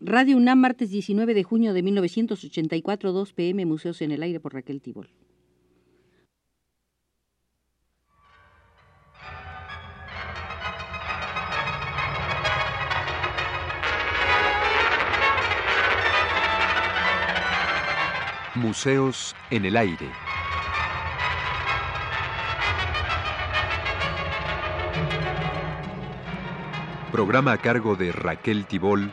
Radio UNAM, martes 19 de junio de 1984, 2 pm, Museos en el Aire por Raquel Tibol. Museos en el Aire. Programa a cargo de Raquel Tibol,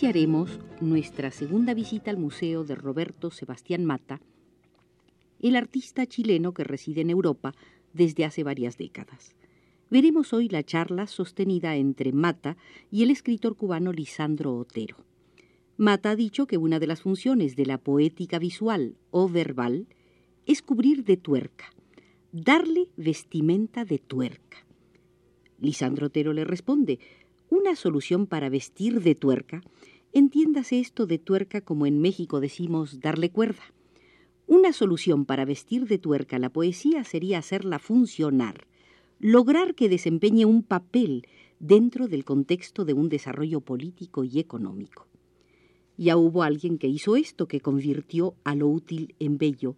Iniciaremos nuestra segunda visita al Museo de Roberto Sebastián Mata, el artista chileno que reside en Europa desde hace varias décadas. Veremos hoy la charla sostenida entre Mata y el escritor cubano Lisandro Otero. Mata ha dicho que una de las funciones de la poética visual o verbal es cubrir de tuerca, darle vestimenta de tuerca. Lisandro Otero le responde, una solución para vestir de tuerca, entiéndase esto de tuerca como en México decimos darle cuerda. Una solución para vestir de tuerca la poesía sería hacerla funcionar, lograr que desempeñe un papel dentro del contexto de un desarrollo político y económico. Ya hubo alguien que hizo esto, que convirtió a lo útil en bello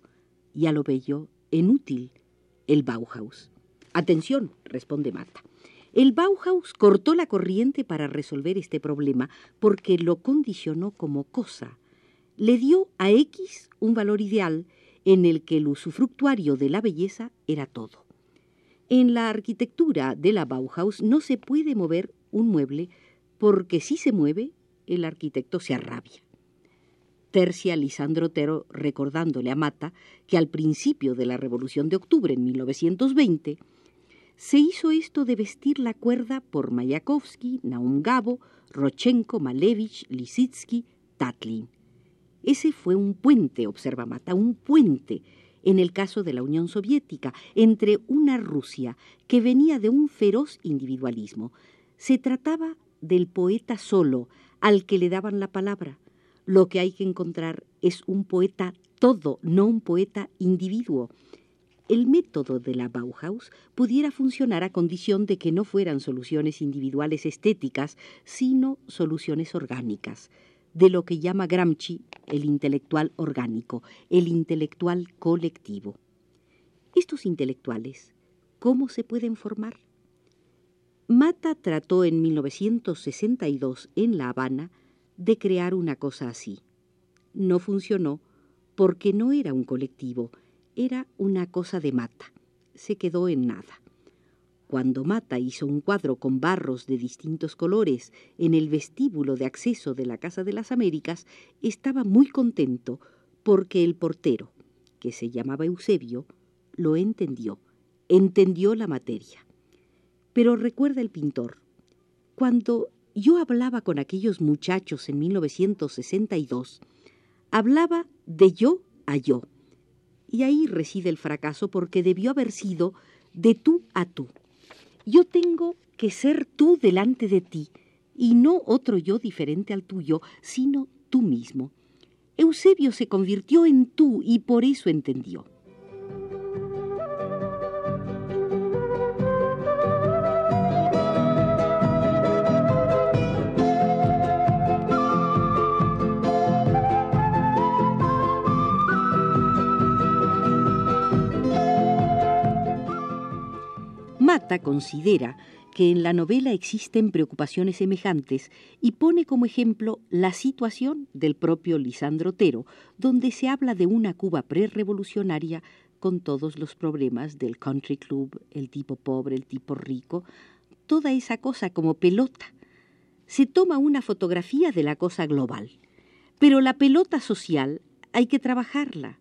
y a lo bello en útil, el Bauhaus. Atención, responde Mata. El Bauhaus cortó la corriente para resolver este problema porque lo condicionó como cosa. Le dio a X un valor ideal en el que el usufructuario de la belleza era todo. En la arquitectura de la Bauhaus no se puede mover un mueble porque si se mueve, el arquitecto se arrabia. Tercia Lisandro Otero recordándole a Mata que al principio de la Revolución de Octubre en 1920 se hizo esto de vestir la cuerda por Mayakovsky, Naum Gabo, Rochenko, Malevich, Lisitsky, Tatlin. Ese fue un puente, observa Mata, un puente en el caso de la Unión Soviética, entre una Rusia que venía de un feroz individualismo. Se trataba del poeta solo, al que le daban la palabra. Lo que hay que encontrar es un poeta todo, no un poeta individuo el método de la Bauhaus pudiera funcionar a condición de que no fueran soluciones individuales estéticas, sino soluciones orgánicas, de lo que llama Gramsci el intelectual orgánico, el intelectual colectivo. Estos intelectuales, ¿cómo se pueden formar? Mata trató en 1962 en La Habana de crear una cosa así. No funcionó porque no era un colectivo, era una cosa de Mata. Se quedó en nada. Cuando Mata hizo un cuadro con barros de distintos colores en el vestíbulo de acceso de la Casa de las Américas, estaba muy contento porque el portero, que se llamaba Eusebio, lo entendió, entendió la materia. Pero recuerda el pintor, cuando yo hablaba con aquellos muchachos en 1962, hablaba de yo a yo y ahí reside el fracaso porque debió haber sido de tú a tú. Yo tengo que ser tú delante de ti, y no otro yo diferente al tuyo, sino tú mismo. Eusebio se convirtió en tú y por eso entendió. Considera que en la novela existen preocupaciones semejantes y pone como ejemplo la situación del propio Lisandro Otero, donde se habla de una Cuba prerevolucionaria con todos los problemas del country club, el tipo pobre, el tipo rico, toda esa cosa como pelota. Se toma una fotografía de la cosa global, pero la pelota social hay que trabajarla.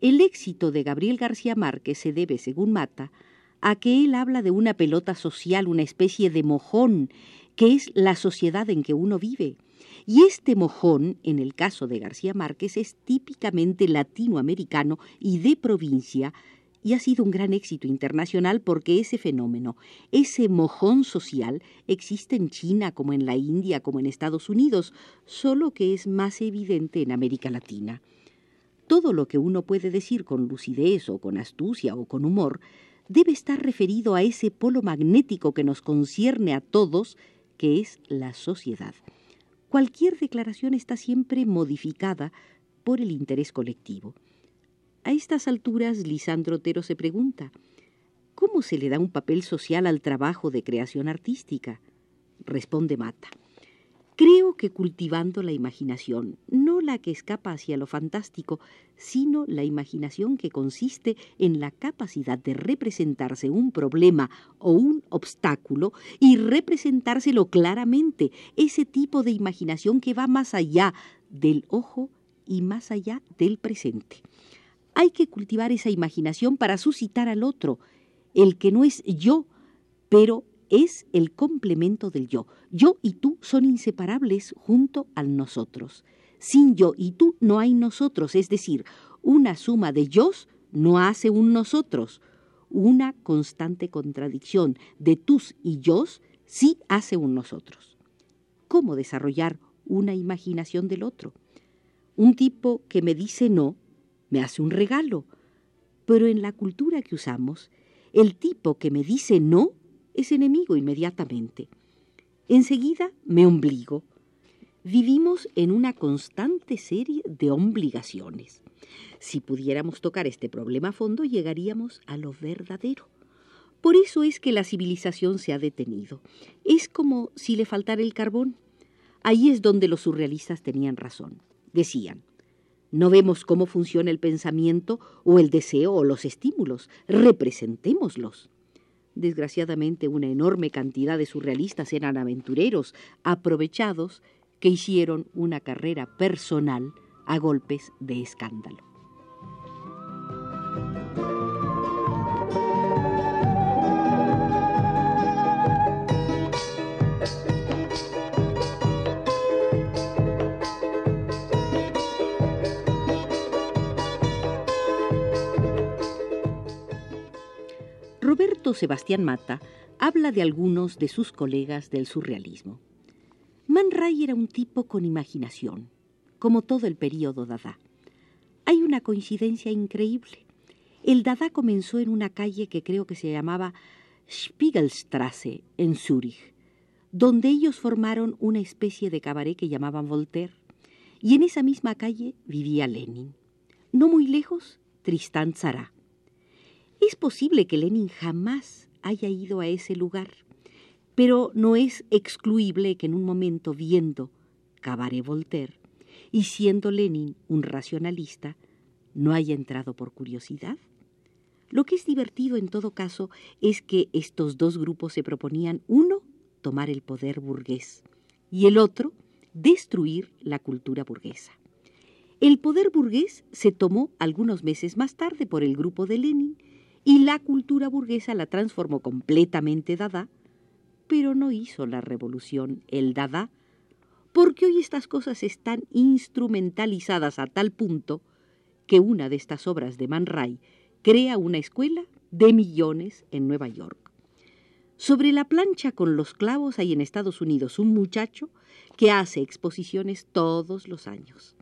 El éxito de Gabriel García Márquez se debe, según Mata, a que él habla de una pelota social, una especie de mojón que es la sociedad en que uno vive. Y este mojón, en el caso de García Márquez, es típicamente latinoamericano y de provincia, y ha sido un gran éxito internacional porque ese fenómeno, ese mojón social, existe en China como en la India como en Estados Unidos, solo que es más evidente en América Latina. Todo lo que uno puede decir con lucidez o con astucia o con humor debe estar referido a ese polo magnético que nos concierne a todos, que es la sociedad. Cualquier declaración está siempre modificada por el interés colectivo. A estas alturas, Lisandro Otero se pregunta, ¿cómo se le da un papel social al trabajo de creación artística? Responde Mata. Creo que cultivando la imaginación, no la que escapa hacia lo fantástico, sino la imaginación que consiste en la capacidad de representarse un problema o un obstáculo y representárselo claramente, ese tipo de imaginación que va más allá del ojo y más allá del presente. Hay que cultivar esa imaginación para suscitar al otro, el que no es yo, pero es el complemento del yo. Yo y tú son inseparables junto al nosotros. Sin yo y tú no hay nosotros, es decir, una suma de yos no hace un nosotros. Una constante contradicción de tus y yos sí hace un nosotros. ¿Cómo desarrollar una imaginación del otro? Un tipo que me dice no me hace un regalo. Pero en la cultura que usamos, el tipo que me dice no es enemigo inmediatamente. Enseguida me obligo. Vivimos en una constante serie de obligaciones. Si pudiéramos tocar este problema a fondo, llegaríamos a lo verdadero. Por eso es que la civilización se ha detenido. Es como si le faltara el carbón. Ahí es donde los surrealistas tenían razón. Decían, no vemos cómo funciona el pensamiento o el deseo o los estímulos. Representémoslos. Desgraciadamente, una enorme cantidad de surrealistas eran aventureros, aprovechados, que hicieron una carrera personal a golpes de escándalo. Roberto Sebastián Mata habla de algunos de sus colegas del surrealismo. Man Ray era un tipo con imaginación, como todo el período Dada. Hay una coincidencia increíble. El Dada comenzó en una calle que creo que se llamaba Spiegelstrasse, en Zúrich, donde ellos formaron una especie de cabaret que llamaban Voltaire, y en esa misma calle vivía Lenin. No muy lejos, Tristán Tzara. Es posible que Lenin jamás haya ido a ese lugar, pero no es excluible que en un momento viendo Cabaret Voltaire y siendo Lenin un racionalista, no haya entrado por curiosidad. Lo que es divertido en todo caso es que estos dos grupos se proponían, uno, tomar el poder burgués y el otro, destruir la cultura burguesa. El poder burgués se tomó algunos meses más tarde por el grupo de Lenin y la cultura burguesa la transformó completamente Dada, pero no hizo la revolución el Dada, porque hoy estas cosas están instrumentalizadas a tal punto que una de estas obras de Man Ray crea una escuela de millones en Nueva York. Sobre la plancha con los clavos hay en Estados Unidos un muchacho que hace exposiciones todos los años.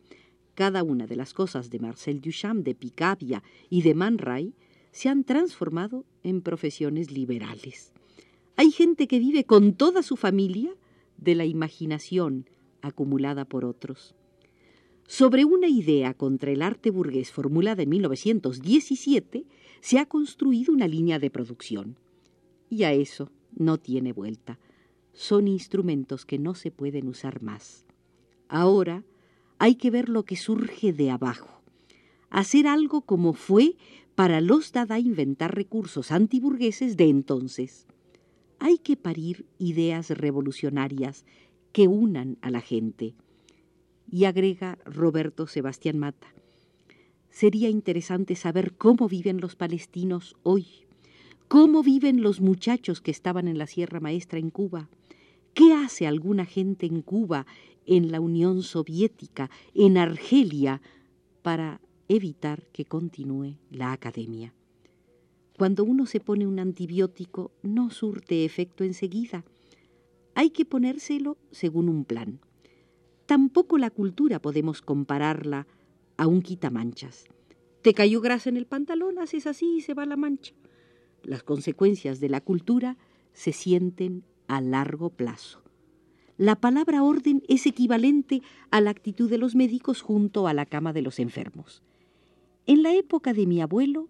Cada una de las cosas de Marcel Duchamp, de Picabia y de Man Ray se han transformado en profesiones liberales. Hay gente que vive con toda su familia de la imaginación acumulada por otros. Sobre una idea contra el arte burgués formulada en 1917, se ha construido una línea de producción. Y a eso no tiene vuelta. Son instrumentos que no se pueden usar más. Ahora hay que ver lo que surge de abajo. Hacer algo como fue para los Dada inventar recursos antiburgueses de entonces. Hay que parir ideas revolucionarias que unan a la gente. Y agrega Roberto Sebastián Mata, sería interesante saber cómo viven los palestinos hoy, cómo viven los muchachos que estaban en la Sierra Maestra en Cuba, ¿Qué hace alguna gente en Cuba, en la Unión Soviética, en Argelia, para evitar que continúe la academia? Cuando uno se pone un antibiótico, no surte efecto enseguida. Hay que ponérselo según un plan. Tampoco la cultura podemos compararla a un quitamanchas. Te cayó grasa en el pantalón, haces así y se va la mancha. Las consecuencias de la cultura se sienten a largo plazo. La palabra orden es equivalente a la actitud de los médicos junto a la cama de los enfermos. En la época de mi abuelo,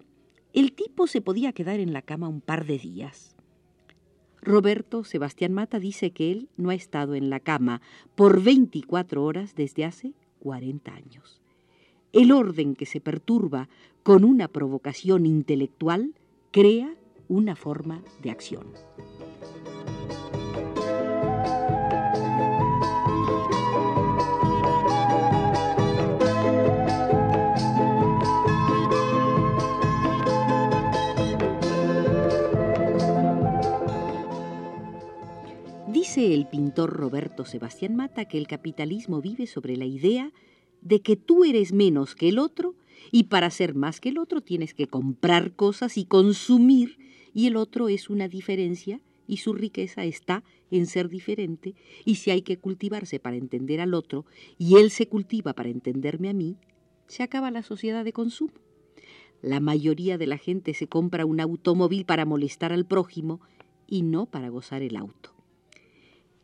el tipo se podía quedar en la cama un par de días. Roberto Sebastián Mata dice que él no ha estado en la cama por 24 horas desde hace 40 años. El orden que se perturba con una provocación intelectual crea una forma de acción. Dice el pintor Roberto Sebastián Mata que el capitalismo vive sobre la idea de que tú eres menos que el otro y para ser más que el otro tienes que comprar cosas y consumir y el otro es una diferencia y su riqueza está en ser diferente y si hay que cultivarse para entender al otro y él se cultiva para entenderme a mí, se acaba la sociedad de consumo. La mayoría de la gente se compra un automóvil para molestar al prójimo y no para gozar el auto.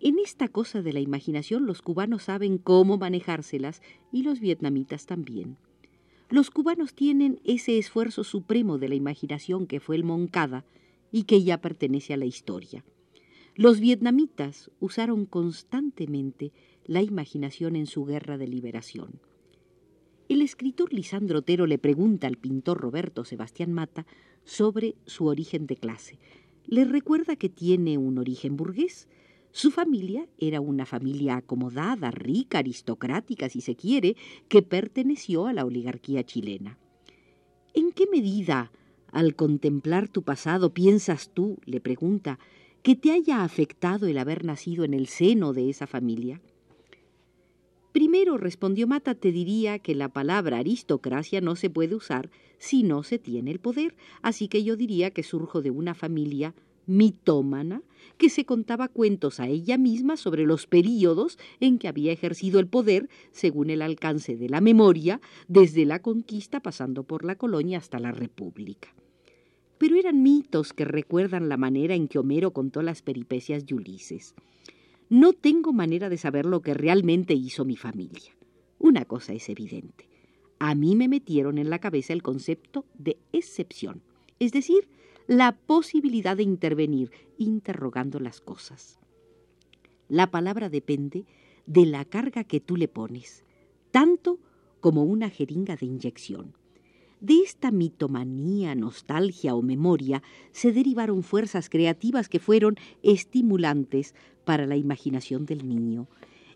En esta cosa de la imaginación los cubanos saben cómo manejárselas y los vietnamitas también. Los cubanos tienen ese esfuerzo supremo de la imaginación que fue el Moncada y que ya pertenece a la historia. Los vietnamitas usaron constantemente la imaginación en su guerra de liberación. El escritor Lisandro Otero le pregunta al pintor Roberto Sebastián Mata sobre su origen de clase. Le recuerda que tiene un origen burgués, su familia era una familia acomodada, rica, aristocrática, si se quiere, que perteneció a la oligarquía chilena. ¿En qué medida, al contemplar tu pasado, piensas tú, le pregunta, que te haya afectado el haber nacido en el seno de esa familia? Primero, respondió Mata, te diría que la palabra aristocracia no se puede usar si no se tiene el poder, así que yo diría que surjo de una familia mitómana que se contaba cuentos a ella misma sobre los períodos en que había ejercido el poder según el alcance de la memoria, desde la conquista pasando por la colonia hasta la república. Pero eran mitos que recuerdan la manera en que Homero contó las peripecias de Ulises. No tengo manera de saber lo que realmente hizo mi familia. Una cosa es evidente. A mí me metieron en la cabeza el concepto de excepción, es decir, la posibilidad de intervenir interrogando las cosas. La palabra depende de la carga que tú le pones, tanto como una jeringa de inyección. De esta mitomanía, nostalgia o memoria se derivaron fuerzas creativas que fueron estimulantes para la imaginación del niño.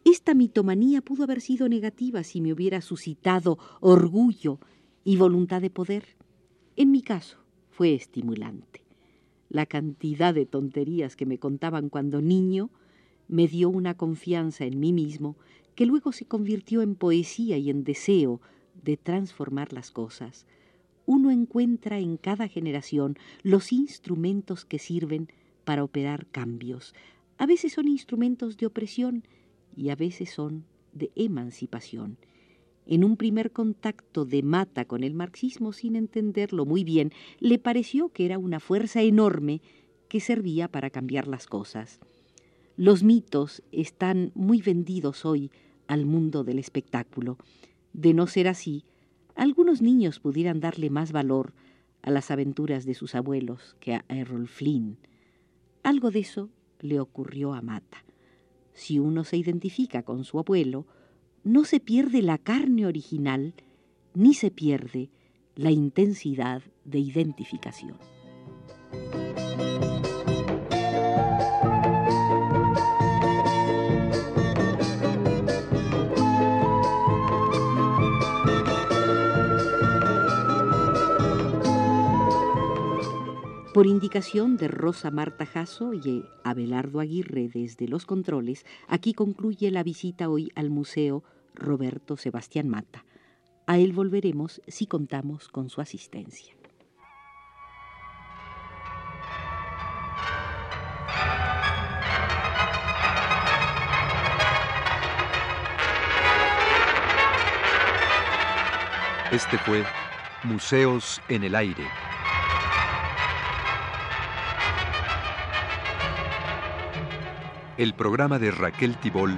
Esta mitomanía pudo haber sido negativa si me hubiera suscitado orgullo y voluntad de poder. En mi caso, fue estimulante. La cantidad de tonterías que me contaban cuando niño me dio una confianza en mí mismo que luego se convirtió en poesía y en deseo de transformar las cosas. Uno encuentra en cada generación los instrumentos que sirven para operar cambios. A veces son instrumentos de opresión y a veces son de emancipación en un primer contacto de Mata con el marxismo sin entenderlo muy bien, le pareció que era una fuerza enorme que servía para cambiar las cosas. Los mitos están muy vendidos hoy al mundo del espectáculo. De no ser así, algunos niños pudieran darle más valor a las aventuras de sus abuelos que a Errol Flynn. Algo de eso le ocurrió a Mata. Si uno se identifica con su abuelo, no se pierde la carne original ni se pierde la intensidad de identificación. Por indicación de Rosa Marta Jasso y Abelardo Aguirre desde los controles, aquí concluye la visita hoy al Museo Roberto Sebastián Mata. A él volveremos si contamos con su asistencia. Este fue Museos en el Aire. El programa de Raquel Tibol